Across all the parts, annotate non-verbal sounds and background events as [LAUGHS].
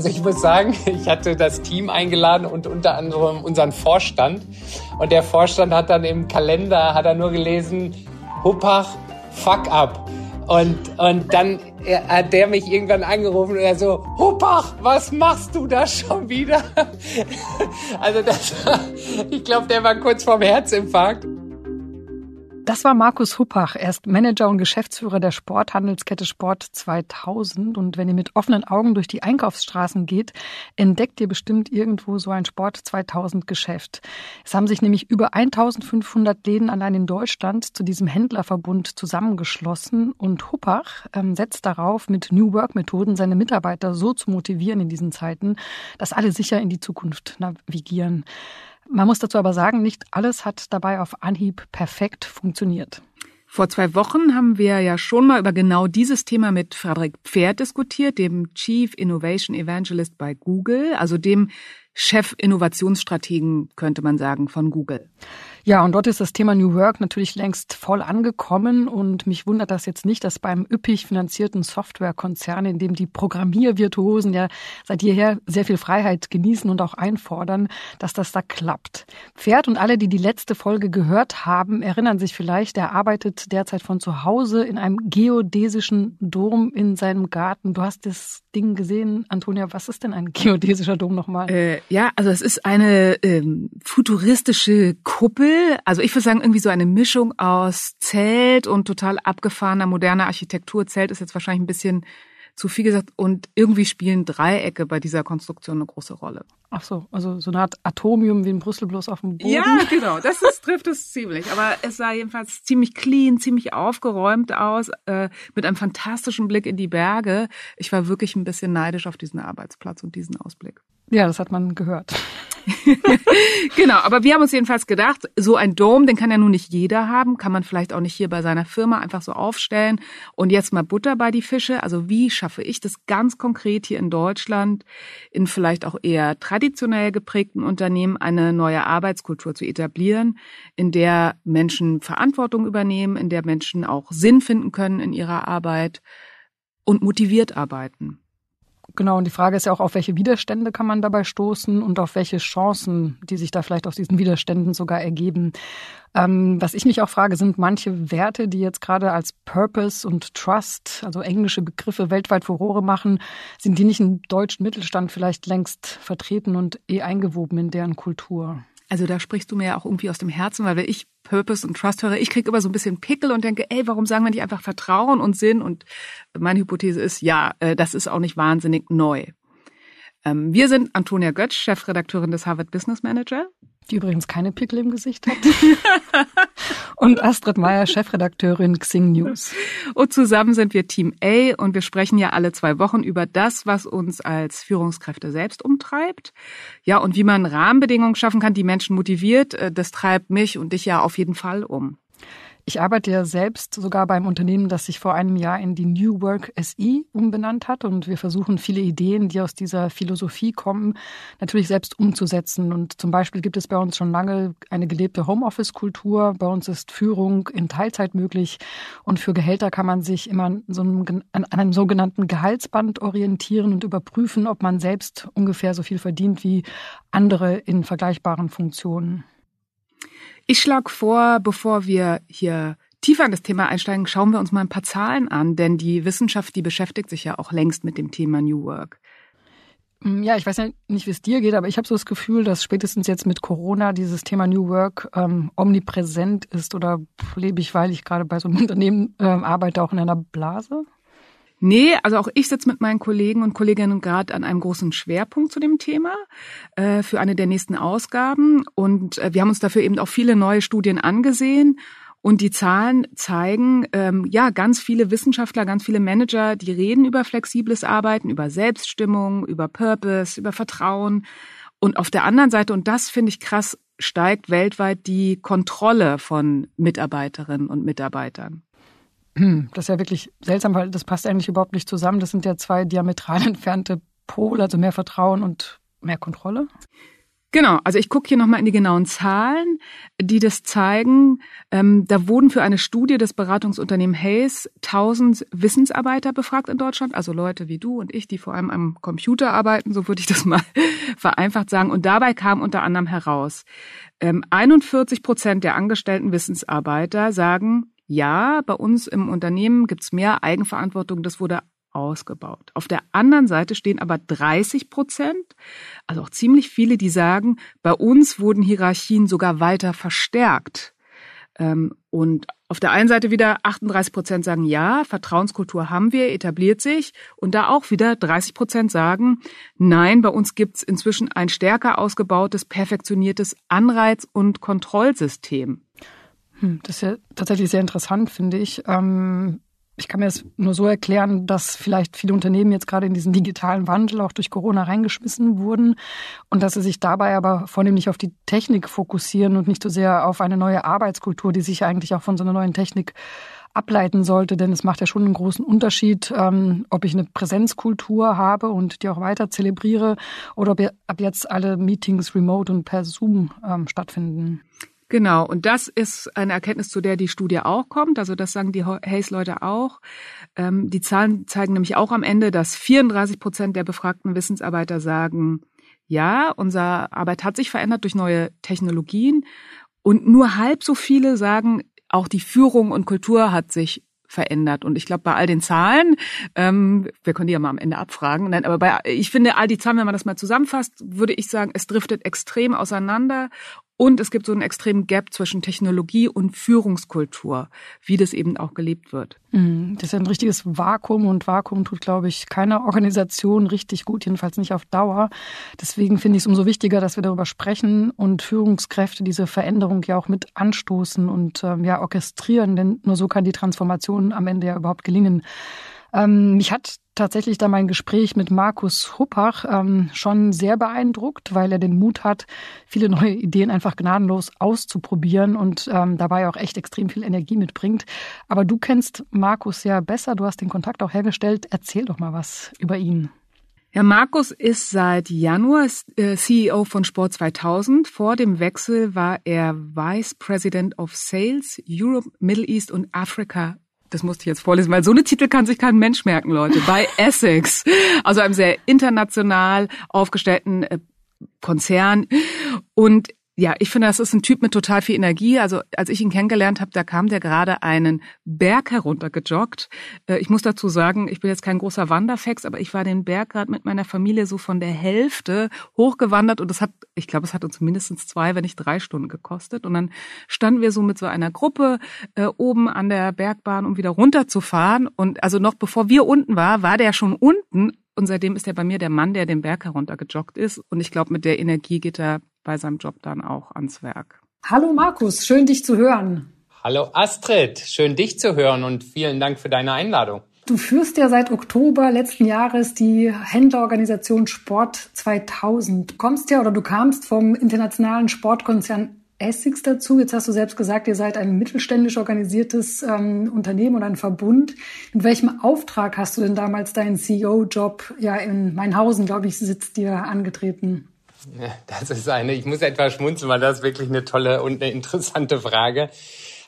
Also ich muss sagen, [LAUGHS] ich hatte das Team eingeladen und unter anderem unseren Vorstand. Und der Vorstand hat dann im Kalender, hat er nur gelesen, Huppach, fuck up. Und, und dann hat der mich irgendwann angerufen und er so, Huppach, was machst du da schon wieder? [LAUGHS] Also das, [LAUGHS] ich glaube, der war kurz vorm Herzinfarkt. Das war Markus Huppach. Er ist Manager und Geschäftsführer der Sporthandelskette Sport 2000. Und wenn ihr mit offenen Augen durch die Einkaufsstraßen geht, entdeckt ihr bestimmt irgendwo so ein Sport 2000 Geschäft. Es haben sich nämlich über 1500 Läden allein in Deutschland zu diesem Händlerverbund zusammengeschlossen. Und Huppach ähm, setzt darauf, mit New Work Methoden seine Mitarbeiter so zu motivieren in diesen Zeiten, dass alle sicher in die Zukunft navigieren. Man muss dazu aber sagen, nicht alles hat dabei auf Anhieb perfekt funktioniert. Vor zwei Wochen haben wir ja schon mal über genau dieses Thema mit Frederik Pferd diskutiert, dem Chief Innovation Evangelist bei Google, also dem Chef-Innovationsstrategen, könnte man sagen, von Google. Ja, und dort ist das Thema New Work natürlich längst voll angekommen und mich wundert das jetzt nicht, dass beim üppig finanzierten Softwarekonzern, in dem die Programmiervirtuosen ja seit jeher sehr viel Freiheit genießen und auch einfordern, dass das da klappt. Pferd und alle, die die letzte Folge gehört haben, erinnern sich vielleicht, er arbeitet derzeit von zu Hause in einem geodäsischen Dom in seinem Garten. Du hast das Ding gesehen, Antonia. Was ist denn ein geodäsischer Dom nochmal? Äh, ja, also es ist eine ähm, futuristische Kuppel also ich würde sagen, irgendwie so eine Mischung aus Zelt und total abgefahrener moderner Architektur. Zelt ist jetzt wahrscheinlich ein bisschen zu viel gesagt. Und irgendwie spielen Dreiecke bei dieser Konstruktion eine große Rolle. Ach so, also so eine Art Atomium wie in Brüssel bloß auf dem Boden. Ja, [LAUGHS] genau, das ist, trifft es ziemlich. Aber es sah jedenfalls ziemlich clean, ziemlich aufgeräumt aus, äh, mit einem fantastischen Blick in die Berge. Ich war wirklich ein bisschen neidisch auf diesen Arbeitsplatz und diesen Ausblick. Ja, das hat man gehört. [LAUGHS] genau, aber wir haben uns jedenfalls gedacht, so ein Dom, den kann ja nun nicht jeder haben, kann man vielleicht auch nicht hier bei seiner Firma einfach so aufstellen. Und jetzt mal Butter bei die Fische. Also wie schaffe ich das ganz konkret hier in Deutschland, in vielleicht auch eher traditionell geprägten Unternehmen eine neue Arbeitskultur zu etablieren, in der Menschen Verantwortung übernehmen, in der Menschen auch Sinn finden können in ihrer Arbeit und motiviert arbeiten. Genau, und die Frage ist ja auch, auf welche Widerstände kann man dabei stoßen und auf welche Chancen, die sich da vielleicht aus diesen Widerständen sogar ergeben. Ähm, was ich mich auch frage, sind manche Werte, die jetzt gerade als Purpose und Trust, also englische Begriffe, weltweit Furore machen, sind die nicht im deutschen Mittelstand vielleicht längst vertreten und eh eingewoben in deren Kultur? Also da sprichst du mir ja auch irgendwie aus dem Herzen, weil wenn ich Purpose und Trust höre, ich kriege immer so ein bisschen Pickel und denke, ey, warum sagen wir nicht einfach Vertrauen und Sinn? Und meine Hypothese ist, ja, äh, das ist auch nicht wahnsinnig neu. Ähm, wir sind Antonia Götz, Chefredakteurin des Harvard Business Manager die übrigens keine Pickel im Gesicht hat. [LAUGHS] und Astrid Meyer, Chefredakteurin Xing News. Und zusammen sind wir Team A und wir sprechen ja alle zwei Wochen über das, was uns als Führungskräfte selbst umtreibt. Ja, und wie man Rahmenbedingungen schaffen kann, die Menschen motiviert, äh, das treibt mich und dich ja auf jeden Fall um. Ich arbeite ja selbst sogar beim Unternehmen, das sich vor einem Jahr in die New Work SI umbenannt hat. Und wir versuchen viele Ideen, die aus dieser Philosophie kommen, natürlich selbst umzusetzen. Und zum Beispiel gibt es bei uns schon lange eine gelebte Homeoffice-Kultur. Bei uns ist Führung in Teilzeit möglich. Und für Gehälter kann man sich immer so einem, an einem sogenannten Gehaltsband orientieren und überprüfen, ob man selbst ungefähr so viel verdient wie andere in vergleichbaren Funktionen. Ich schlage vor, bevor wir hier tiefer in das Thema einsteigen, schauen wir uns mal ein paar Zahlen an, denn die Wissenschaft, die beschäftigt sich ja auch längst mit dem Thema New Work. Mm, ja, ich weiß ja nicht, wie es dir geht, aber ich habe so das Gefühl, dass spätestens jetzt mit Corona dieses Thema New Work ähm, omnipräsent ist oder lebe ich, weil ich gerade bei so einem [LAUGHS] Unternehmen ähm, arbeite, auch in einer Blase? Nee, also auch ich sitze mit meinen Kollegen und Kolleginnen gerade an einem großen Schwerpunkt zu dem Thema äh, für eine der nächsten Ausgaben. Und äh, wir haben uns dafür eben auch viele neue Studien angesehen. Und die Zahlen zeigen, ähm, ja, ganz viele Wissenschaftler, ganz viele Manager, die reden über flexibles Arbeiten, über Selbststimmung, über Purpose, über Vertrauen. Und auf der anderen Seite, und das finde ich krass, steigt weltweit die Kontrolle von Mitarbeiterinnen und Mitarbeitern. [CLEARS THROAT] Das ist ja wirklich seltsam, weil das passt eigentlich überhaupt nicht zusammen. Das sind ja zwei diametral [LAUGHS] entfernte Pole, also mehr Vertrauen und mehr Kontrolle. Genau, also ich gucke hier nochmal in die genauen Zahlen, die das zeigen. Ähm, da wurden für eine Studie des Beratungsunternehmens Hayes 1000 Wissensarbeiter befragt in Deutschland, also Leute wie du und ich, die vor allem am Computer arbeiten, so würde ich das [LAUGHS] mal vereinfacht sagen. Und dabei kam unter anderem heraus, ähm, 41 Prozent der angestellten Wissensarbeiter sagen, ja, bei uns im Unternehmen gibt's mehr Eigenverantwortung, das wurde ausgebaut. Auf der anderen Seite stehen aber 30 Prozent, also auch ziemlich viele, die sagen, bei uns wurden Hierarchien sogar weiter verstärkt. Ähm, und auf der einen Seite wieder 38 Prozent sagen, ja, Vertrauenskultur haben wir, etabliert sich. Und da auch wieder 30 Prozent sagen, nein, bei uns gibt's inzwischen ein stärker ausgebautes, perfektioniertes Anreiz- und Kontrollsystem. Hm, das ist ja tatsächlich sehr interessant, finde ich. Ähm ich kann mir das nur so erklären, dass vielleicht viele Unternehmen jetzt gerade in diesen digitalen Wandel auch durch Corona reingeschmissen wurden und dass sie sich dabei aber vornehmlich auf die Technik fokussieren und nicht so sehr auf eine neue Arbeitskultur, die sich eigentlich auch von so einer neuen Technik ableiten sollte, denn es macht ja schon einen großen Unterschied, ähm, ob ich eine Präsenzkultur habe und die auch weiter zelebriere oder ob ab jetzt alle Meetings remote und per Zoom ähm, stattfinden. Genau, und das ist eine Erkenntnis, zu der die Studie auch kommt. Also das sagen die Hayes-Leute auch. Ähm, die Zahlen zeigen nämlich auch am Ende, dass 34 Prozent der befragten Wissensarbeiter sagen, ja, unsere Arbeit hat sich verändert durch neue Technologien. Und nur halb so viele sagen, auch die Führung und Kultur hat sich verändert. Und ich glaube, bei all den Zahlen, ähm, wir können die ja mal am Ende abfragen, nein, aber bei, ich finde, all die Zahlen, wenn man das mal zusammenfasst, würde ich sagen, es driftet extrem auseinander. Und es gibt so einen extremen Gap zwischen Technologie und Führungskultur, wie das eben auch gelebt wird. Mhm. Das ist ein richtiges Vakuum und Vakuum tut, glaube ich, keiner [LAUGHS] Organisation richtig gut, jedenfalls nicht auf Dauer. Deswegen finde ich es umso wichtiger, dass wir darüber sprechen und Führungskräfte diese Veränderung ja auch mit anstoßen und ähm, ja orchestrieren, denn nur so kann die Transformation am Ende ja überhaupt gelingen. Ähm, mich hat tatsächlich da mein Gespräch mit Markus Huppach ähm, schon sehr beeindruckt, weil er den Mut hat, viele neue Ideen einfach gnadenlos auszuprobieren und ähm, dabei auch echt extrem viel Energie mitbringt. Aber du kennst Markus ja besser, du hast den Kontakt auch hergestellt. Erzähl doch mal was über ihn. Ja, Markus ist seit Januar äh, CEO von Sport 2000. Vor dem Wechsel war er Vice President of Sales Europe, Middle East und Africa das musste ich jetzt vorlesen, weil so eine Titel kann sich kein Mensch merken, Leute, bei [LAUGHS] Essex, also einem sehr international aufgestellten äh, Konzern. Und ja, ich finde, das ist ein Typ mit total viel Energie. Also als ich ihn kennengelernt habe, da kam der gerade einen Berg heruntergejoggt. Äh, ich muss dazu sagen, ich bin jetzt kein großer Wanderfex, aber ich war den Berg gerade mit meiner Familie so von der Hälfte hochgewandert und das hat, ich glaube, es hat uns mindestens zwei, wenn nicht drei Stunden gekostet. Und dann standen wir so mit so einer Gruppe äh, oben an der Bergbahn, um wieder runterzufahren. Und also noch bevor wir unten war, war der schon unten und seitdem ist er bei mir der Mann, der den Berg heruntergejoggt ist. Und ich glaube, mit der Energie geht er bei seinem Job dann auch ans Werk. Hallo Markus, schön dich zu hören. Hallo Astrid, schön dich zu hören und vielen Dank für deine Einladung. Du führst ja seit Oktober letzten Jahres die Händlerorganisation Sport 2000. Du kommst ja oder du kamst vom internationalen Sportkonzern Essex dazu. Jetzt hast du selbst gesagt, ihr seid ein mittelständisch organisiertes ähm, Unternehmen und ein Verbund. In welchem Auftrag hast du denn damals deinen CEO-Job ja in Mainhausen, glaube ich, sitzt dir angetreten? Das ist eine, ich muss etwas schmunzeln, weil das ist wirklich eine tolle und eine interessante Frage.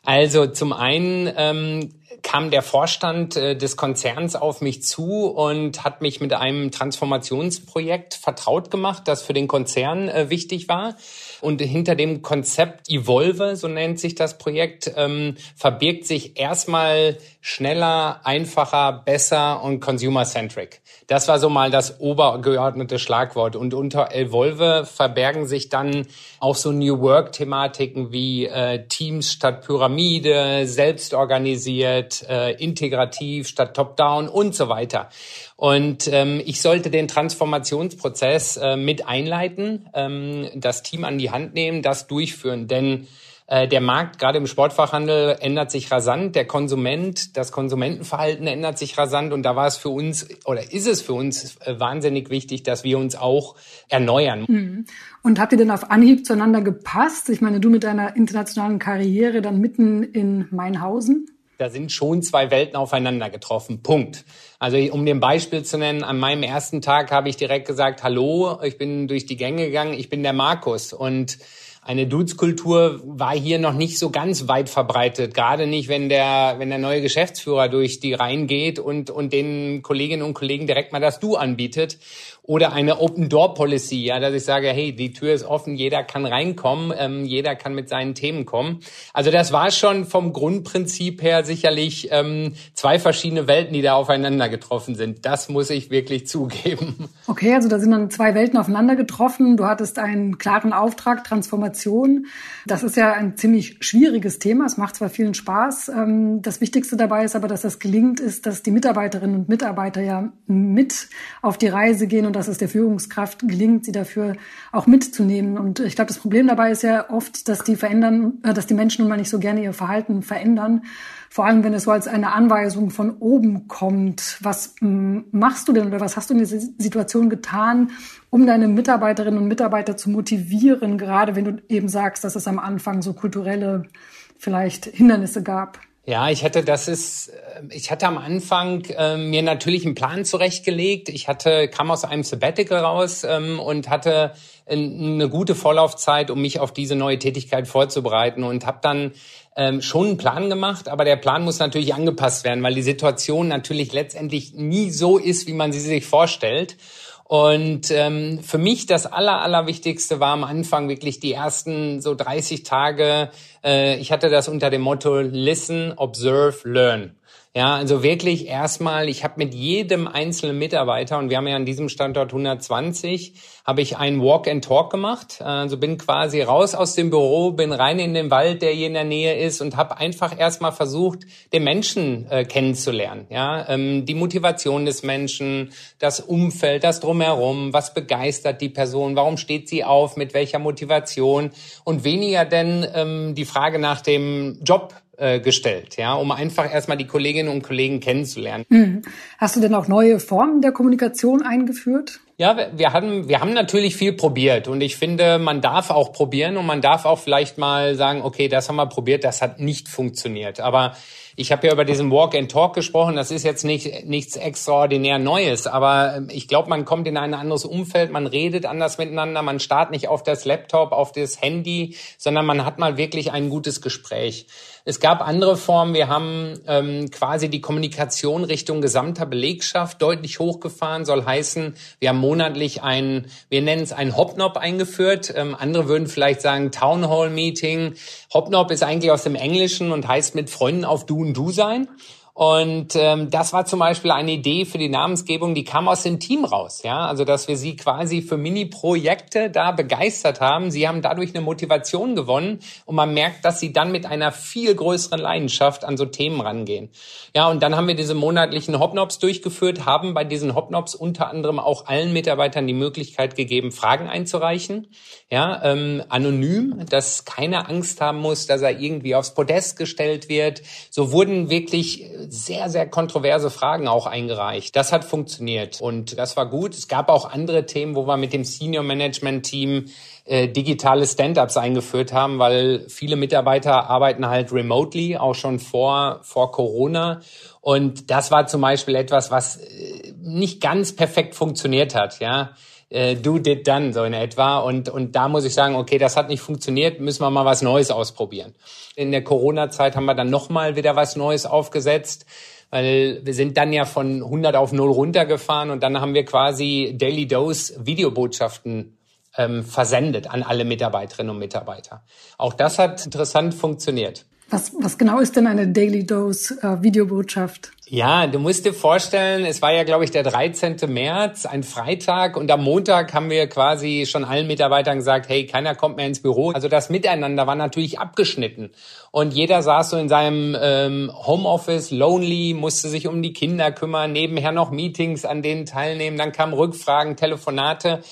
Also zum einen ähm, kam der Vorstand äh, des Konzerns auf mich zu und hat mich mit einem Transformationsprojekt vertraut gemacht, das für den Konzern äh, wichtig war. Und hinter dem Konzept Evolve, so nennt sich das Projekt, ähm, verbirgt sich erstmal schneller, einfacher, besser und consumer-centric. Das war so mal das obergeordnete Schlagwort. Und unter Evolve verbergen sich dann auch so New Work-Thematiken wie äh, Teams statt Pyramide, selbstorganisiert, äh, integrativ statt Top-Down und so weiter. Und ähm, ich sollte den Transformationsprozess äh, mit einleiten, ähm, das Team an die Hand nehmen, das durchführen. Denn äh, der Markt, gerade im Sportfachhandel, ändert sich rasant. Der Konsument, das Konsumentenverhalten ändert sich rasant. Und da war es für uns oder ist es für uns äh, wahnsinnig wichtig, dass wir uns auch erneuern. Mhm. Und habt ihr denn auf Anhieb zueinander gepasst? Ich meine, du mit deiner internationalen Karriere dann mitten in Mainhausen? Da sind schon zwei Welten aufeinander getroffen. Punkt. Also um dem Beispiel zu nennen, an meinem ersten Tag habe ich direkt gesagt, hallo, ich bin durch die Gänge gegangen, ich bin der Markus und eine Dudes-Kultur war hier noch nicht so ganz weit verbreitet. Gerade nicht, wenn der, wenn der neue Geschäftsführer durch die Reihen geht und, und den Kolleginnen und Kollegen direkt mal das Du anbietet oder eine Open Door Policy, ja, dass ich sage, hey, die Tür ist offen, jeder kann reinkommen, ähm, jeder kann mit seinen Themen kommen. Also das war schon vom Grundprinzip her sicherlich ähm, zwei verschiedene Welten, die da aufeinander getroffen sind. Das muss ich wirklich [LAUGHS] zugeben. Okay, also da sind dann zwei Welten aufeinander getroffen. Du hattest einen klaren Auftrag, Transformation. Das ist ja ein ziemlich schwieriges Thema. Es macht zwar vielen Spaß. Ähm, das Wichtigste dabei ist aber, dass das gelingt, ist, dass die Mitarbeiterinnen und Mitarbeiter ja mit auf die Reise gehen und dass es der Führungskraft gelingt, sie dafür auch mitzunehmen. Und ich glaube, das Problem dabei ist ja oft, dass die verändern, äh, dass die Menschen nun mal nicht so gerne ihr Verhalten verändern. Vor allem, wenn es so als eine Anweisung von oben kommt. Was machst du denn oder was hast du in dieser Situation getan, um deine Mitarbeiterinnen und Mitarbeiter zu motivieren, gerade wenn du eben sagst, dass es am Anfang so kulturelle vielleicht Hindernisse gab? Ja, ich hatte, das ist, äh, ich hatte am Anfang äh, mir natürlich einen Plan zurechtgelegt. Ich hatte, kam aus einem Sabbatical raus ähm, und hatte eine gute Vorlaufzeit, um mich auf diese neue Tätigkeit vorzubereiten und habe dann ähm, schon einen Plan gemacht, aber der Plan muss natürlich angepasst werden, weil die Situation natürlich letztendlich nie so ist, wie man sie sich vorstellt. Und ähm, für mich das Aller, Allerwichtigste war am Anfang wirklich die ersten so 30 Tage. Äh, ich hatte das unter dem Motto Listen, Observe, Learn. Ja, also wirklich erstmal, ich habe mit jedem einzelnen Mitarbeiter, und wir haben ja an diesem Standort 120, habe ich einen Walk and Talk gemacht. Also bin quasi raus aus dem Büro, bin rein in den Wald, der hier in der Nähe ist und habe einfach erstmal versucht, den Menschen äh, kennenzulernen. Ja, ähm, die Motivation des Menschen, das Umfeld, das drumherum, was begeistert die Person, warum steht sie auf, mit welcher Motivation und weniger denn ähm, die Frage nach dem Job äh, gestellt, ja, um einfach erstmal die Kolleginnen und Kollegen kennenzulernen. Mhm. Hast du denn auch neue Formen der Kommunikation eingeführt? Ja, wir haben, wir haben natürlich viel probiert und ich finde, man darf auch probieren und man darf auch vielleicht mal sagen, okay, das haben wir probiert, das hat nicht funktioniert. Aber ich habe ja über diesen Walk and Talk gesprochen. Das ist jetzt nicht nichts extraordinär Neues, aber ähm, ich glaube, man kommt in ein anderes Umfeld, man redet anders miteinander, man starrt nicht auf das Laptop, auf das Handy, sondern man hat mal wirklich ein gutes Gespräch. Es gab andere Formen. Wir haben ähm, quasi die Kommunikation Richtung gesamter Belegschaft deutlich hochgefahren. Soll heißen, wir haben monatlich ein, wir nennen es ein Hopnop eingeführt. Ähm, andere würden vielleicht sagen Town Hall Meeting. Hopnop ist eigentlich aus dem Englischen und heißt mit Freunden auf Du und Du sein. Und ähm, das war zum Beispiel eine Idee für die Namensgebung, die kam aus dem Team raus. Ja, also dass wir sie quasi für Mini-Projekte da begeistert haben. Sie haben dadurch eine Motivation gewonnen und man merkt, dass sie dann mit einer viel größeren Leidenschaft an so Themen rangehen. Ja, und dann haben wir diese monatlichen Hopnops durchgeführt, haben bei diesen Hopnops unter anderem auch allen Mitarbeitern die Möglichkeit gegeben, Fragen einzureichen. Ja, ähm, anonym, dass keiner Angst haben muss, dass er irgendwie aufs Podest gestellt wird. So wurden wirklich sehr, sehr kontroverse Fragen auch eingereicht. Das hat funktioniert und das war gut. Es gab auch andere Themen, wo wir mit dem Senior Management Team äh, digitale Stand-ups eingeführt haben, weil viele Mitarbeiter arbeiten halt remotely, auch schon vor, vor Corona. Und das war zum Beispiel etwas, was äh, nicht ganz perfekt funktioniert hat, ja äh, do did done, so in etwa. Und, und da muss ich sagen, okay, das hat nicht funktioniert, müssen wir mal was Neues ausprobieren. In der Corona-Zeit haben wir dann nochmal wieder was Neues aufgesetzt, weil wir sind dann ja von 100 auf 0 runtergefahren und dann haben wir quasi Daily Dose Videobotschaften ähm, versendet an alle Mitarbeiterinnen und Mitarbeiter. Auch das hat interessant funktioniert. Was, was genau ist denn eine Daily Dose äh, Videobotschaft? Ja, du musst dir vorstellen, es war ja, glaube ich, der 13. März, ein Freitag, und am Montag haben wir quasi schon allen Mitarbeitern gesagt, hey, keiner kommt mehr ins Büro. Also das Miteinander war natürlich abgeschnitten. Und jeder saß so in seinem ähm, Homeoffice, lonely, musste sich um die Kinder kümmern, nebenher noch Meetings, an denen teilnehmen, dann kamen Rückfragen, Telefonate.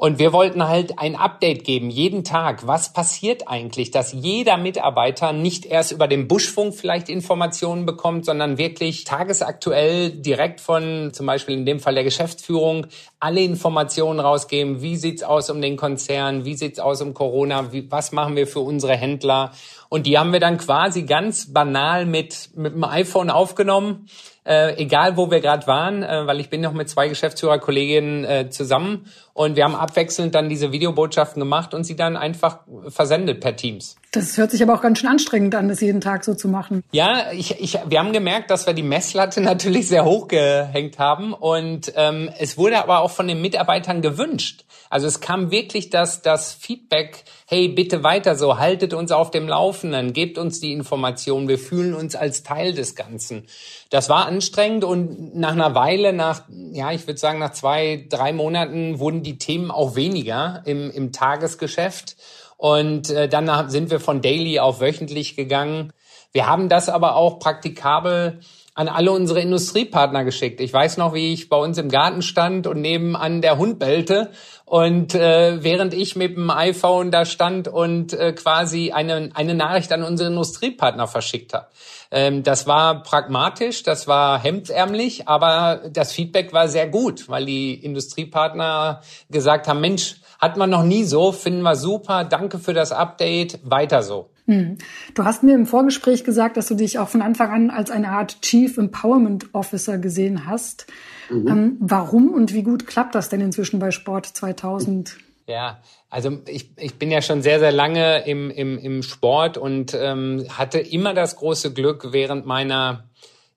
Und wir wollten halt ein Update geben, jeden Tag. Was passiert eigentlich, dass jeder Mitarbeiter nicht erst über den Buschfunk vielleicht Informationen bekommt, sondern wirklich tagesaktuell direkt von zum Beispiel in dem Fall der Geschäftsführung alle Informationen rausgeben. Wie sieht's aus um den Konzern? Wie sieht's aus um Corona? Wie, was machen wir für unsere Händler? Und die haben wir dann quasi ganz banal mit, mit dem iPhone aufgenommen äh, egal wo wir gerade waren, äh, weil ich bin noch mit zwei Geschäftsführerkolleginnen äh, zusammen und wir haben abwechselnd dann diese Videobotschaften gemacht und sie dann einfach versendet per Teams. Das hört sich aber auch ganz schön anstrengend an, das jeden Tag so zu machen. Ja, ich, ich, wir haben gemerkt, dass wir die Messlatte [LAUGHS] natürlich sehr hoch gehängt haben und ähm, es wurde aber auch von den Mitarbeitern gewünscht. Also es kam wirklich das, das Feedback, hey, bitte weiter so, haltet uns auf dem Laufenden, gebt uns die Informationen, wir fühlen uns als Teil des Ganzen. Das war anstrengend und nach einer Weile, nach, ja, ich würde sagen, nach zwei, drei Monaten wurden die Themen auch weniger im, im Tagesgeschäft. Und äh, dann sind wir von daily auf wöchentlich gegangen. Wir haben das aber auch praktikabel an alle unsere Industriepartner geschickt. Ich weiß noch, wie ich bei uns im Garten stand und nebenan der Hund bellte und äh, während ich mit dem iPhone da stand und äh, quasi eine, eine Nachricht an unsere Industriepartner verschickt habe. Ähm, das war pragmatisch, das war hemdsärmlich, aber das Feedback war sehr gut, weil die Industriepartner gesagt haben, Mensch, hat man noch nie so, finden wir super, danke für das Update, weiter so. Hm. Du hast mir im Vorgespräch gesagt, dass du dich auch von Anfang an als eine Art Chief Empowerment Officer gesehen hast. Mhm. Ähm, warum und wie gut klappt das denn inzwischen bei Sport 2000? Ja, also ich, ich bin ja schon sehr, sehr lange im, im, im Sport und ähm, hatte immer das große Glück, während meiner,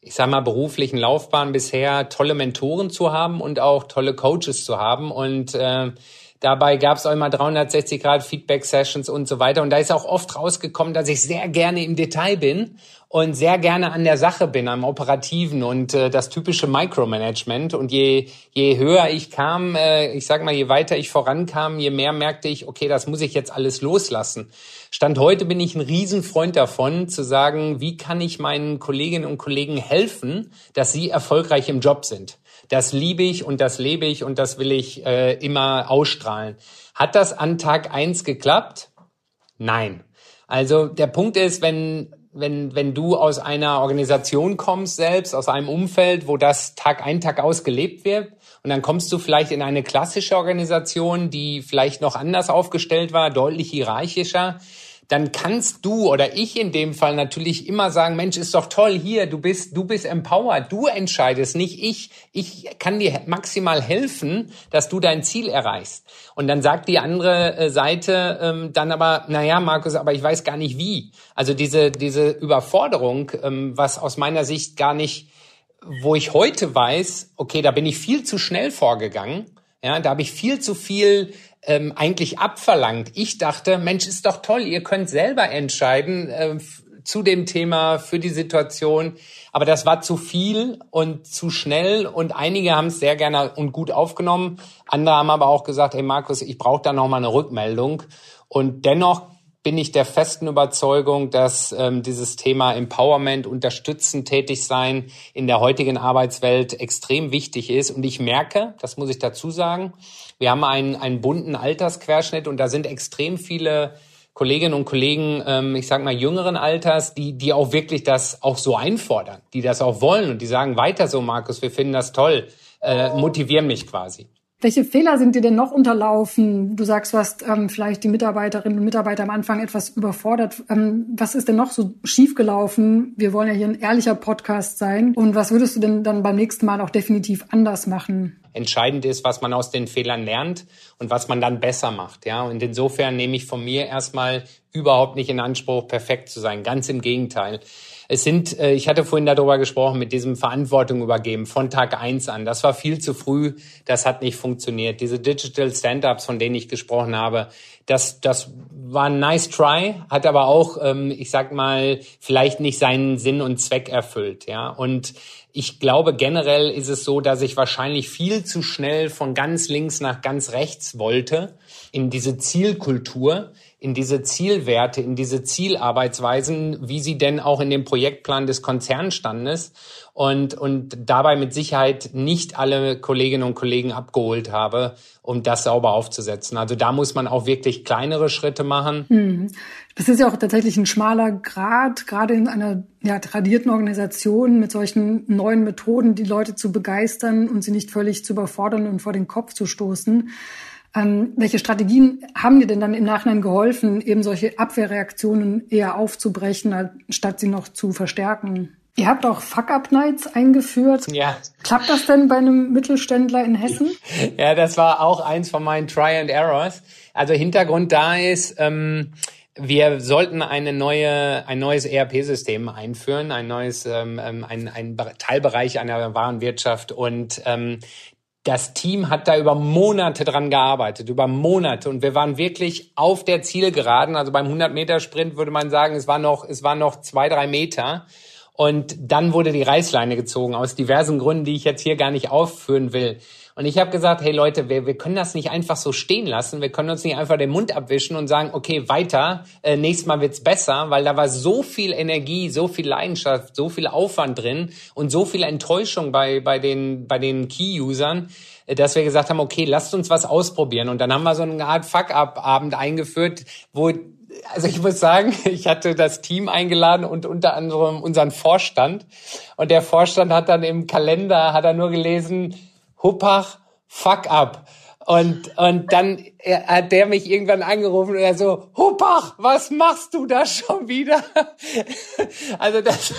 ich sag mal, beruflichen Laufbahn bisher tolle Mentoren zu haben und auch tolle Coaches zu haben. Und äh, Dabei gab es auch immer 360 Grad Feedback Sessions und so weiter. Und da ist auch oft rausgekommen, dass ich sehr gerne im Detail bin und sehr gerne an der Sache bin, am Operativen und äh, das typische Micromanagement. Und je, je höher ich kam, äh, ich sage mal, je weiter ich vorankam, je mehr merkte ich, okay, das muss ich jetzt alles loslassen. Stand heute bin ich ein Riesenfreund davon, zu sagen, wie kann ich meinen Kolleginnen und Kollegen helfen, dass sie erfolgreich im Job sind das liebe ich und das lebe ich und das will ich äh, immer ausstrahlen. Hat das an Tag eins geklappt? Nein. Also der Punkt ist, wenn wenn, wenn du aus einer Organisation kommst selbst, aus einem Umfeld, wo das Tag ein, Tag aus gelebt wird, und dann kommst du vielleicht in eine klassische Organisation, die vielleicht noch anders aufgestellt war, deutlich hierarchischer, dann kannst du oder ich in dem Fall natürlich immer sagen, Mensch, ist doch toll hier, du bist, du bist empowered, du entscheidest, nicht ich. Ich kann dir maximal helfen, dass du dein Ziel erreichst. Und dann sagt die andere äh, Seite ähm, dann aber, na ja, Markus, aber ich weiß gar nicht wie. Also diese, diese Überforderung, ähm, was aus meiner Sicht gar nicht, wo ich heute weiß, okay, da bin ich viel zu schnell vorgegangen. Ja, da habe ich viel zu viel ähm, eigentlich abverlangt. Ich dachte, Mensch, ist doch toll, ihr könnt selber entscheiden äh, zu dem Thema, für die Situation. Aber das war zu viel und zu schnell und einige haben es sehr gerne und gut aufgenommen. Andere haben aber auch gesagt, hey Markus, ich brauche da nochmal eine Rückmeldung. Und dennoch bin ich der festen Überzeugung, dass ähm, dieses Thema Empowerment, Unterstützen, tätig sein in der heutigen Arbeitswelt extrem wichtig ist. Und ich merke, das muss ich dazu sagen, wir haben einen, einen bunten Altersquerschnitt und da sind extrem viele Kolleginnen und Kollegen, ähm, ich sag mal jüngeren Alters, die, die auch wirklich das auch so einfordern, die das auch wollen und die sagen weiter so, Markus, wir finden das toll, äh, motivieren mich quasi. Welche Fehler sind dir denn noch unterlaufen? Du sagst, du hast ähm, vielleicht die Mitarbeiterinnen und Mitarbeiter am Anfang etwas überfordert. Ähm, was ist denn noch so schiefgelaufen? Wir wollen ja hier ein ehrlicher Podcast sein. Und was würdest du denn dann beim nächsten Mal auch definitiv anders machen? Entscheidend ist, was man aus den Fehlern lernt und was man dann besser macht. Ja, und insofern nehme ich von mir erstmal überhaupt nicht in Anspruch, perfekt zu sein. Ganz im Gegenteil. Es sind, äh, ich hatte vorhin darüber gesprochen, mit diesem Verantwortung übergeben von Tag eins an. Das war viel zu früh. Das hat nicht funktioniert. Diese Digital Stand-ups, von denen ich gesprochen habe, das, das war ein nice try, hat aber auch, ähm, ich sag mal, vielleicht nicht seinen Sinn und Zweck erfüllt, ja. Und ich glaube, generell ist es so, dass ich wahrscheinlich viel zu schnell von ganz links nach ganz rechts wollte in diese Zielkultur, in diese Zielwerte, in diese Zielarbeitsweisen, wie sie denn auch in dem Projektplan des Konzernstandes und, und dabei mit Sicherheit nicht alle Kolleginnen und Kollegen abgeholt habe, um das sauber aufzusetzen. Also da muss man auch wirklich kleinere Schritte machen. Hm. Das ist ja auch tatsächlich ein schmaler Grad, gerade in einer ja, tradierten Organisation mit solchen neuen Methoden, die Leute zu begeistern und sie nicht völlig zu überfordern und vor den Kopf zu stoßen. Ähm, welche Strategien haben dir denn dann im Nachhinein geholfen, eben solche Abwehrreaktionen eher aufzubrechen, statt sie noch zu verstärken? Ihr habt auch Fuck-Up-Nights eingeführt. Ja. Klappt das denn bei einem Mittelständler in Hessen? [LAUGHS] Ja, das war auch eins von meinen Try and Errors. Also Hintergrund da ist, ähm, wir sollten eine neue, ein neues ERP-System einführen, ein neues, ähm, ähm, ein, ein Teilbereich einer Warenwirtschaft und ähm, das Team hat da über Monate dran gearbeitet, über Monate. Und wir waren wirklich auf der Zielgeraden. Also beim 100-Meter-Sprint würde man sagen, es war noch, es war noch zwei, drei Meter. Und dann wurde die Reißleine gezogen aus diversen Gründen, die ich jetzt hier gar nicht aufführen will. Und ich habe gesagt, hey Leute, wir, wir können das nicht einfach so stehen lassen. Wir können uns nicht einfach den Mund abwischen und sagen, okay, weiter, äh, nächstes Mal wird's besser, weil da war so viel Energie, so viel Leidenschaft, so viel Aufwand drin und so viel Enttäuschung bei, bei den, bei den Key-Usern, äh, dass wir gesagt haben, okay, lasst uns was ausprobieren. Und dann haben wir so eine Art Fuck-Up-Abend eingeführt, wo also ich muss sagen, [LAUGHS] ich hatte das Team eingeladen und unter anderem unseren Vorstand. Und der Vorstand hat dann im Kalender, hat er nur gelesen, Huppach, fuck up. Und, und dann hat der mich irgendwann angerufen und er so, Huppach, was machst du da schon wieder? [LAUGHS] Also das,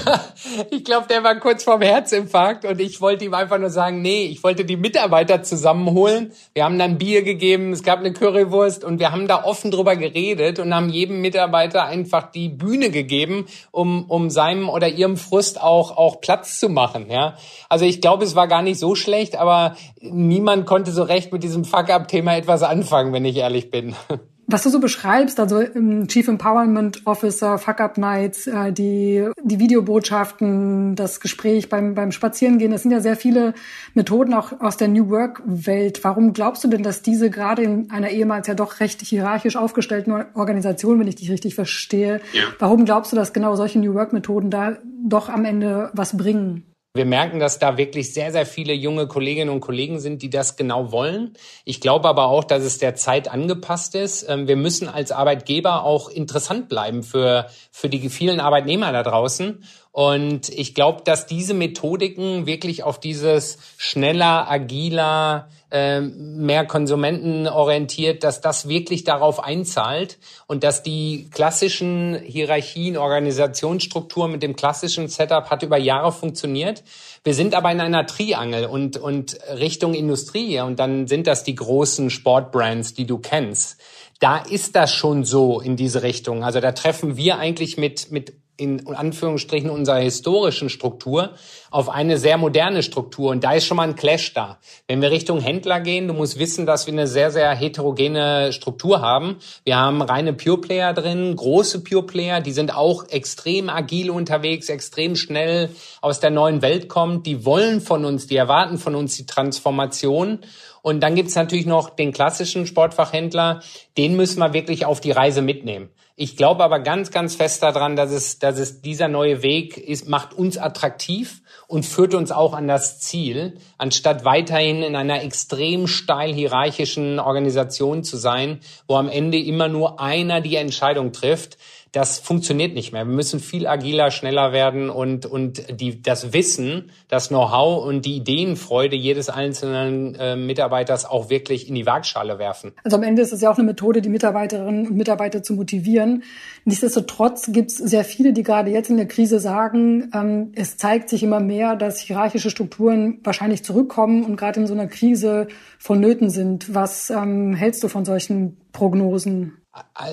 ich glaube, der war kurz vorm Herzinfarkt und ich wollte ihm einfach nur sagen, nee, ich wollte die Mitarbeiter zusammenholen. Wir haben dann Bier gegeben, es gab eine Currywurst und wir haben da offen drüber geredet und haben jedem Mitarbeiter einfach die Bühne gegeben, um, um seinem oder ihrem Frust auch, auch Platz zu machen, ja. Also ich glaube, es war gar nicht so schlecht, aber niemand konnte so recht mit diesem Fuck-up-Thema etwas anfangen, wenn ich ehrlich bin. [LAUGHS] Was du so beschreibst, also im Chief Empowerment Officer, Fuck-Up Nights, äh, die, die Videobotschaften, das Gespräch beim, beim Spazierengehen, das sind ja sehr viele Methoden auch aus der New Work-Welt. Warum glaubst du denn, dass diese gerade in einer ehemals ja doch recht hierarchisch aufgestellten Organisation, wenn ich dich richtig verstehe, ja. warum glaubst du, dass genau solche New Work-Methoden da doch am Ende was bringen? Wir merken, dass da wirklich sehr, sehr viele junge Kolleginnen und Kollegen sind, die das genau wollen. Ich glaube aber auch, dass es der Zeit angepasst ist. Ähm, wir müssen als Arbeitgeber auch interessant bleiben für, für die vielen Arbeitnehmer da draußen. Und ich glaube, dass diese Methodiken wirklich auf dieses schneller, agiler, äh, mehr konsumentenorientiert, dass das wirklich darauf einzahlt und dass die klassischen Hierarchien, Organisationsstrukturen mit dem klassischen Setup hat über Jahre funktioniert. Wir sind aber in einer Triangel und, und Richtung Industrie und dann sind das die großen Sportbrands, die du kennst da ist das schon so in diese Richtung. Also da treffen wir eigentlich mit, mit in Anführungsstrichen unserer historischen Struktur auf eine sehr moderne Struktur. Und da ist schon mal ein Clash da. Wenn wir Richtung Händler gehen, du musst wissen, dass wir eine sehr, sehr heterogene Struktur haben. Wir haben reine Pure Player drin, große Pure Player, die sind auch extrem agil unterwegs, extrem schnell aus der neuen Welt kommt. Die wollen von uns, die erwarten von uns die Transformation. Und dann gibt's natürlich noch den klassischen Sportfachhändler, den müssen wir wirklich auf die Reise mitnehmen. Ich glaube aber ganz, ganz fest daran, dass es, dass es dieser neue Weg ist, macht uns attraktiv und führt uns auch an das Ziel, anstatt weiterhin in einer extrem steil hierarchischen Organisation zu sein, wo am Ende immer nur einer die Entscheidung trifft das funktioniert nicht mehr. Wir müssen viel agiler, schneller werden und, und die, das Wissen, das Know-how und die Ideenfreude jedes einzelnen äh, Mitarbeiters auch wirklich in die Waagschale werfen. Also am Ende ist es ja auch eine Methode, die Mitarbeiterinnen und Mitarbeiter zu motivieren. Nichtsdestotrotz gibt es sehr viele, die gerade jetzt in der Krise sagen, ähm, es zeigt sich immer mehr, dass hierarchische Strukturen wahrscheinlich zurückkommen und gerade in so einer Krise vonnöten sind. Was ähm, hältst du von solchen Prognosen?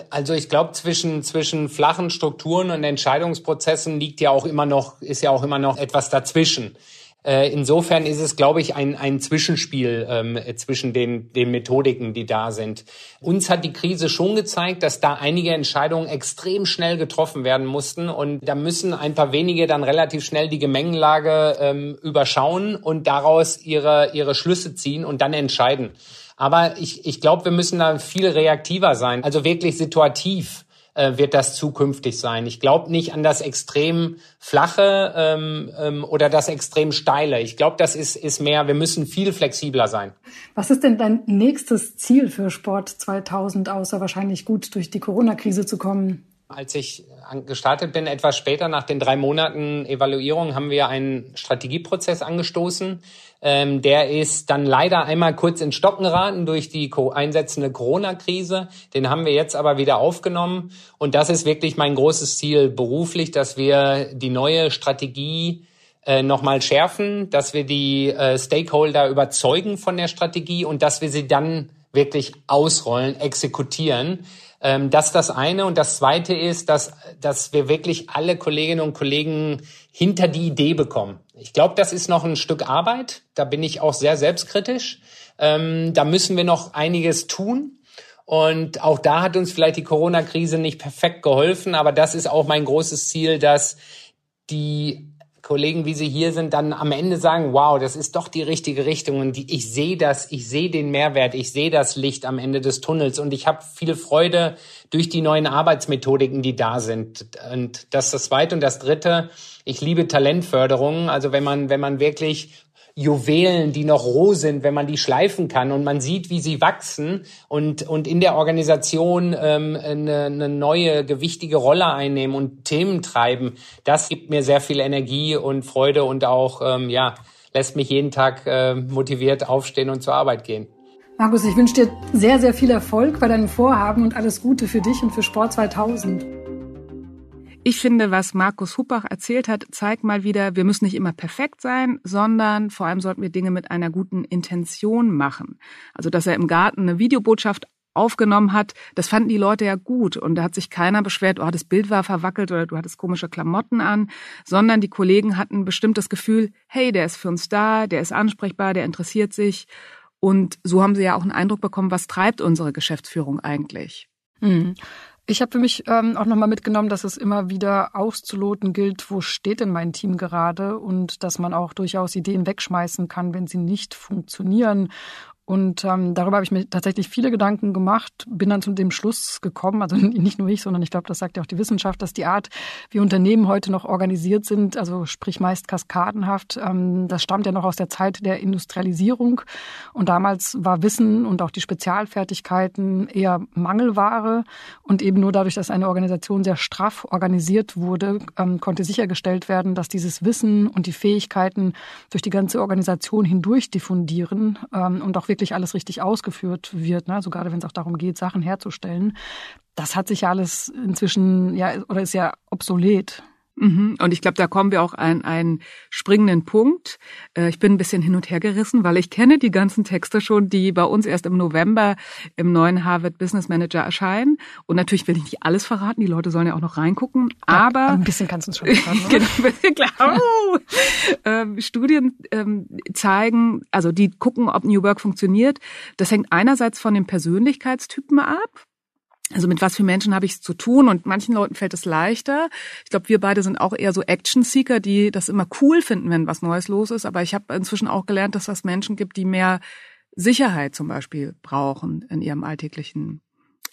Also ich glaube, zwischen, zwischen flachen Strukturen und Entscheidungsprozessen liegt ja auch immer noch, ist ja auch immer noch etwas dazwischen. Äh, insofern ist es, glaube ich, ein, ein Zwischenspiel ähm, zwischen den, den Methodiken, die da sind. Uns hat die Krise schon gezeigt, dass da einige Entscheidungen extrem schnell getroffen werden mussten und da müssen ein paar wenige dann relativ schnell die Gemengenlage ähm, überschauen und daraus ihre, ihre Schlüsse ziehen und dann entscheiden. Aber ich, ich glaube, wir müssen da viel reaktiver sein, also wirklich situativ äh, wird das zukünftig sein. Ich glaube nicht an das extrem flache ähm, ähm, oder das extrem steile. Ich glaube, das ist, ist mehr, wir müssen viel flexibler sein. Was ist denn dein nächstes Ziel für Sport 2000, außer wahrscheinlich gut durch die Corona-Krise zu kommen? Als ich gestartet bin, etwas später nach den drei Monaten Evaluierung, haben wir einen Strategieprozess angestoßen. Ähm, der ist dann leider einmal kurz in Stocken geraten durch die einsetzende Corona-Krise. Den haben wir jetzt aber wieder aufgenommen. Und das ist wirklich mein großes Ziel beruflich, dass wir die neue Strategie äh, nochmal schärfen, dass wir die äh, Stakeholder überzeugen von der Strategie und dass wir sie dann wirklich ausrollen, exekutieren. Ähm, das ist das eine. Und das zweite ist, dass, dass wir wirklich alle Kolleginnen und Kollegen hinter die Idee bekommen. Ich glaube, das ist noch ein Stück Arbeit. Da bin ich auch sehr selbstkritisch. Ähm, da müssen wir noch einiges tun. Und auch da hat uns vielleicht die Corona-Krise nicht perfekt geholfen. Aber das ist auch mein großes Ziel, dass die Kollegen, wie sie hier sind, dann am Ende sagen, wow, das ist doch die richtige Richtung und ich sehe das, ich sehe den Mehrwert, ich sehe das Licht am Ende des Tunnels und ich habe viel Freude durch die neuen Arbeitsmethodiken, die da sind. Und das ist das Zweite und das Dritte. Ich liebe Talentförderung. Also wenn man, wenn man wirklich Juwelen, die noch roh sind, wenn man die schleifen kann und man sieht, wie sie wachsen und, und in der Organisation ähm, eine, eine neue, gewichtige Rolle einnehmen und Themen treiben, das gibt mir sehr viel Energie und Freude und auch, ähm, ja, lässt mich jeden Tag äh, motiviert aufstehen und zur Arbeit gehen. Markus, ich wünsche dir sehr, sehr viel Erfolg bei deinen Vorhaben und alles Gute für dich und für Sport 2000. Ich finde, was Markus Huppach erzählt hat, zeigt mal wieder, wir müssen nicht immer perfekt sein, sondern vor allem sollten wir Dinge mit einer guten Intention machen. Also, dass er im Garten eine Videobotschaft aufgenommen hat, das fanden die Leute ja gut und da hat sich keiner beschwert, oh, das Bild war verwackelt oder du hattest komische Klamotten an, sondern die Kollegen hatten bestimmt das Gefühl, hey, der ist für uns da, der ist ansprechbar, der interessiert sich und so haben sie ja auch einen Eindruck bekommen, was treibt unsere Geschäftsführung eigentlich. Mhm. Ich habe für mich ähm, auch nochmal mitgenommen, dass es immer wieder auszuloten gilt, wo steht denn mein Team gerade und dass man auch durchaus Ideen wegschmeißen kann, wenn sie nicht funktionieren und ähm, darüber habe ich mir tatsächlich viele Gedanken gemacht, bin dann zu dem Schluss gekommen, also [LAUGHS] nicht nur ich, sondern ich glaube, das sagt ja auch die Wissenschaft, dass die Art, wie Unternehmen heute noch organisiert sind, also sprich meist kaskadenhaft, ähm, das stammt ja noch aus der Zeit der Industrialisierung. Und damals war Wissen und auch die Spezialfertigkeiten eher Mangelware. Und eben nur dadurch, dass eine Organisation sehr straff organisiert wurde, ähm, konnte sichergestellt werden, dass dieses Wissen und die Fähigkeiten durch die ganze Organisation hindurch diffundieren ähm, und auch wirklich wirklich alles richtig ausgeführt wird, ne? also gerade wenn es auch darum geht, Sachen herzustellen, das hat sich ja alles inzwischen, ja, oder ist ja obsolet. Mhm. Und ich glaube, da kommen wir auch an einen springenden Punkt. Äh, ich bin ein bisschen hin und her gerissen, weil ich kenne die ganzen Texte schon, die bei uns erst im November im neuen Harvard Business Manager erscheinen. Und natürlich will ich nicht alles verraten, die Leute sollen ja auch noch reingucken. Aber ja, ein bisschen kannst du uns schon verraten. [LAUGHS] genau, klar. ähm, Studien ähm, zeigen, also die gucken, ob New Work funktioniert. Das hängt einerseits von den Persönlichkeitstypen ab. Also mit was für Menschen habe ich es zu tun und manchen Leuten fällt es leichter. Ich glaube, wir beide sind auch eher so Action-Seeker, die das immer cool finden, wenn was Neues los ist. Aber ich habe inzwischen auch gelernt, dass es Menschen gibt, die mehr Sicherheit zum Beispiel brauchen in ihrem alltäglichen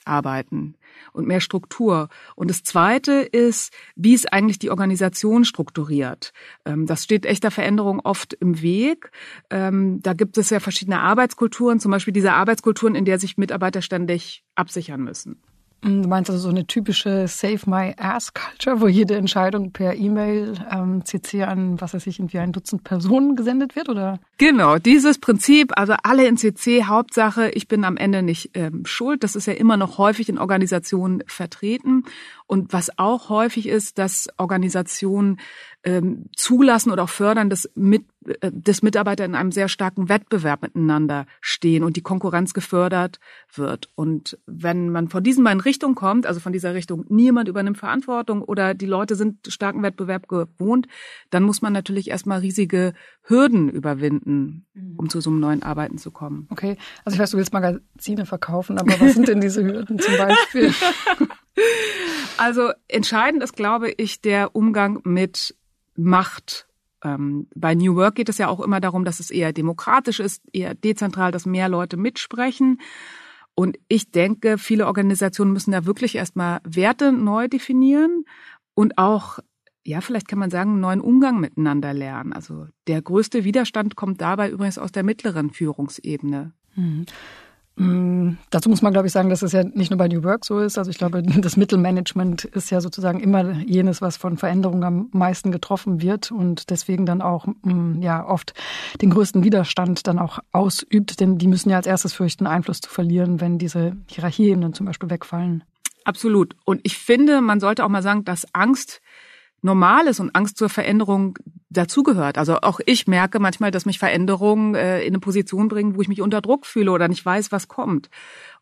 Arbeiten und mehr Struktur. Und das Zweite ist, wie ist eigentlich die Organisation strukturiert? Ähm, das steht echter Veränderung oft im Weg. Ähm, da gibt es ja verschiedene Arbeitskulturen, zum Beispiel diese Arbeitskulturen, in der sich Mitarbeiter ständig absichern müssen. Mm, du meinst also so eine typische Save My Ass Culture, wo jede Entscheidung per E-Mail ähm, CC an, was weiß ich, irgendwie ein Dutzend Personen gesendet wird, oder? Genau, dieses Prinzip, also alle in CC, Hauptsache, ich bin am Ende nicht ähm, schuld. Das ist ja immer noch häufig in Organisationen vertreten. Und was auch häufig ist, dass Organisationen ähm, zulassen oder auch fördern, dass, mit, äh, dass Mitarbeiter in einem sehr starken Wettbewerb miteinander stehen und die Konkurrenz gefördert wird. Und wenn man von diesen beiden Richtungen kommt, also von dieser Richtung, niemand übernimmt Verantwortung oder die Leute sind starken Wettbewerb gewohnt, dann muss man natürlich erstmal riesige Hürden überwinden, mhm. um zu so einem neuen Arbeiten zu kommen. Okay, also ich weiß, du willst Magazine verkaufen, aber was sind denn diese Hürden zum Beispiel? [LAUGHS] [LAUGHS] Also entscheidend ist, glaube ich, der Umgang mit Macht. Ähm, bei New Work geht es ja auch immer darum, dass es eher demokratisch ist, eher dezentral, dass mehr Leute mitsprechen. Und ich denke, viele Organisationen müssen da wirklich erstmal Werte neu definieren und auch, ja, vielleicht kann man sagen, einen neuen Umgang miteinander lernen. Also der größte Widerstand kommt dabei übrigens aus der mittleren Führungsebene. Hm. Mm, dazu muss man, glaube ich, sagen, dass es ja nicht nur bei New Work so ist. Also ich glaube, das Mittelmanagement ist ja sozusagen immer jenes, was von Veränderungen am meisten getroffen wird und deswegen dann auch mm, ja oft den größten Widerstand dann auch ausübt, denn die müssen ja als erstes fürchten, Einfluss zu verlieren, wenn diese Hierarchieebenen zum Beispiel wegfallen. Absolut. Und ich finde, man sollte auch mal sagen, dass Angst normal ist und Angst zur Veränderung dazugehört. Also auch ich merke manchmal, dass mich Veränderungen äh, in eine Position bringen, wo ich mich unter Druck fühle oder nicht weiß, was kommt.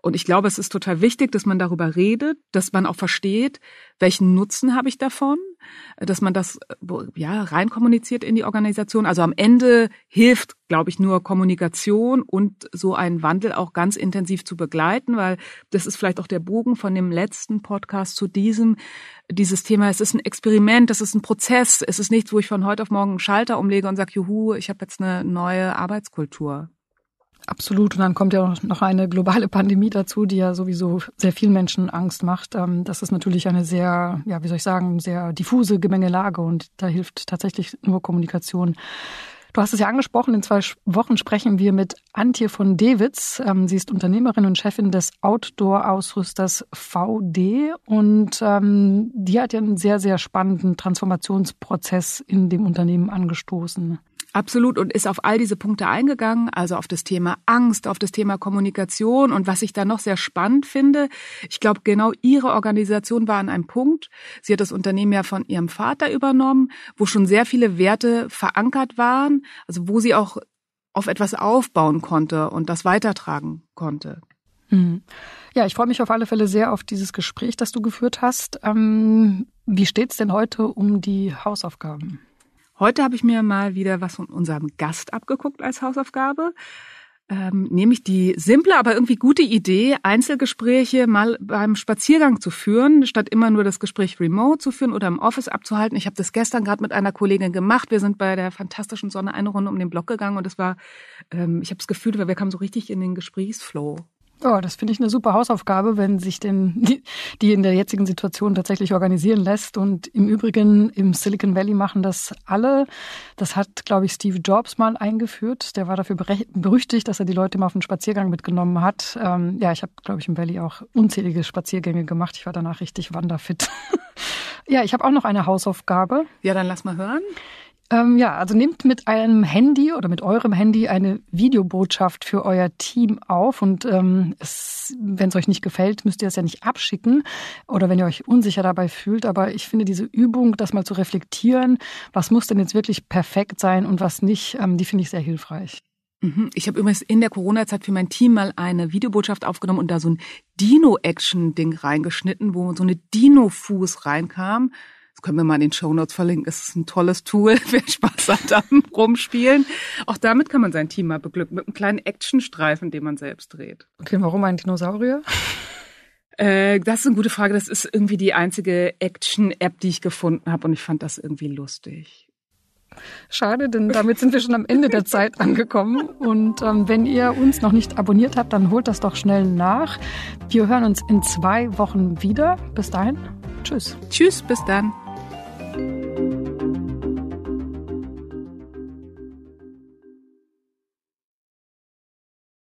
Und ich glaube, es ist total wichtig, dass man darüber redet, dass man auch versteht, welchen Nutzen habe ich davon, dass man das ja rein kommuniziert in die Organisation. Also am Ende hilft, glaube ich, nur Kommunikation und so einen Wandel auch ganz intensiv zu begleiten, weil das ist vielleicht auch der Bogen von dem letzten Podcast zu diesem dieses Thema. Es ist ein Experiment, es ist ein Prozess, es ist nichts, wo ich von heute auf morgen einen Schalter umlege und sage, juhu, ich habe jetzt eine neue Arbeitskultur. Absolut. Und dann kommt ja noch eine globale Pandemie dazu, die ja sowieso sehr vielen Menschen Angst macht. Ähm, das ist natürlich eine sehr, ja, wie soll ich sagen, sehr diffuse Gemengelage und da hilft tatsächlich nur Kommunikation. Du hast es ja angesprochen, in zwei Wochen sprechen wir mit Antje von Dewitz. Ähm, sie ist Unternehmerin und Chefin des Outdoor-Ausrüsters VD und ähm, die hat ja einen sehr, sehr spannenden Transformationsprozess in dem Unternehmen angestoßen. Absolut und ist auf all diese Punkte eingegangen, also auf das Thema Angst, auf das Thema Kommunikation und was ich da noch sehr spannend finde, ich glaube genau ihre Organisation war an einem Punkt, sie hat das Unternehmen ja von ihrem Vater übernommen, wo schon sehr viele Werte verankert waren, also wo sie auch auf etwas aufbauen konnte und das weitertragen konnte. Mhm. Ja, ich freue mich auf alle Fälle sehr auf dieses Gespräch, das du geführt hast. Ähm, wie steht's denn heute um die Hausaufgaben? Heute habe ich mir mal wieder was von unserem Gast abgeguckt als Hausaufgabe. Ähm, nämlich die simple, aber irgendwie gute Idee, Einzelgespräche mal beim Spaziergang zu führen, statt immer nur das Gespräch remote zu führen oder im Office abzuhalten. Ich habe das gestern gerade mit einer Kollegin gemacht. Wir sind bei der fantastischen Sonne eine Runde um den Block gegangen und es war, ähm, ich habe das Gefühl, wir kamen so richtig in den Gesprächsflow. Oh, das finde ich eine super Hausaufgabe, wenn sich denn die, die in der jetzigen Situation tatsächlich organisieren lässt. Und im Übrigen im Silicon Valley machen das alle. Das hat, glaube ich, Steve Jobs mal eingeführt. Der war dafür berüchtigt, dass er die Leute mal auf einen Spaziergang mitgenommen hat. Ähm, ja, ich habe, glaube ich, im Valley auch unzählige Spaziergänge gemacht. Ich war danach richtig wanderfit. [LAUGHS] ja, ich habe auch noch eine Hausaufgabe. Ja, dann lass mal hören. Ähm, ja, also nehmt mit einem Handy oder mit eurem Handy eine Videobotschaft für euer Team auf und ähm, wenn es euch nicht gefällt, müsst ihr es ja nicht abschicken oder wenn ihr euch unsicher dabei fühlt. Aber ich finde diese Übung, das mal zu reflektieren, was muss denn jetzt wirklich perfekt sein und was nicht, ähm, die finde ich sehr hilfreich. Mhm. Ich habe übrigens in der Corona-Zeit für mein Team mal eine Videobotschaft aufgenommen und da so ein Dino-Action-Ding reingeschnitten, wo so eine Dino-Fuß reinkam. Können wir mal in den Show Notes verlinken. Es ist ein tolles Tool, [LAUGHS] wer Spaß hat am Rumspielen. Auch damit kann man sein Team mal beglücken, mit einem kleinen Actionstreifen, den man selbst dreht. Okay, warum ein Dinosaurier? Äh, das ist eine gute Frage. Das ist irgendwie die einzige Action-App, die ich gefunden habe und ich fand das irgendwie lustig. Schade, denn damit sind wir schon am Ende der Zeit angekommen. Und ähm, wenn ihr uns noch nicht abonniert habt, dann holt das doch schnell nach. Wir hören uns in zwei Wochen wieder. Bis dahin, tschüss. Tschüss, bis dann. Thank you.